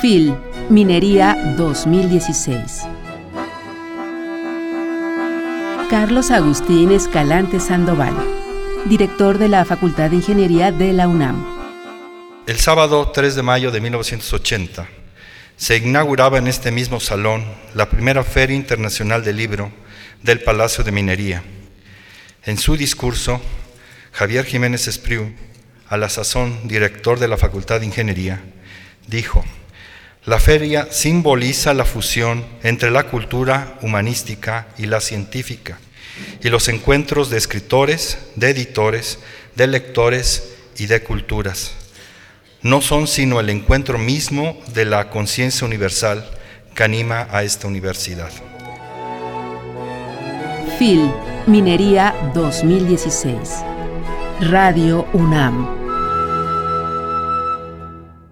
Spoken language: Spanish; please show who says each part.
Speaker 1: FIL, Minería 2016. Carlos Agustín Escalante Sandoval, director de la Facultad de Ingeniería de la UNAM.
Speaker 2: El sábado 3 de mayo de 1980 se inauguraba en este mismo salón la primera Feria Internacional del Libro del Palacio de Minería. En su discurso, Javier Jiménez Espriu, a la sazón director de la Facultad de Ingeniería, dijo, la feria simboliza la fusión entre la cultura humanística y la científica y los encuentros de escritores, de editores, de lectores y de culturas. No son sino el encuentro mismo de la conciencia universal que anima a esta universidad.
Speaker 1: FIL, Minería 2016. Radio UNAM.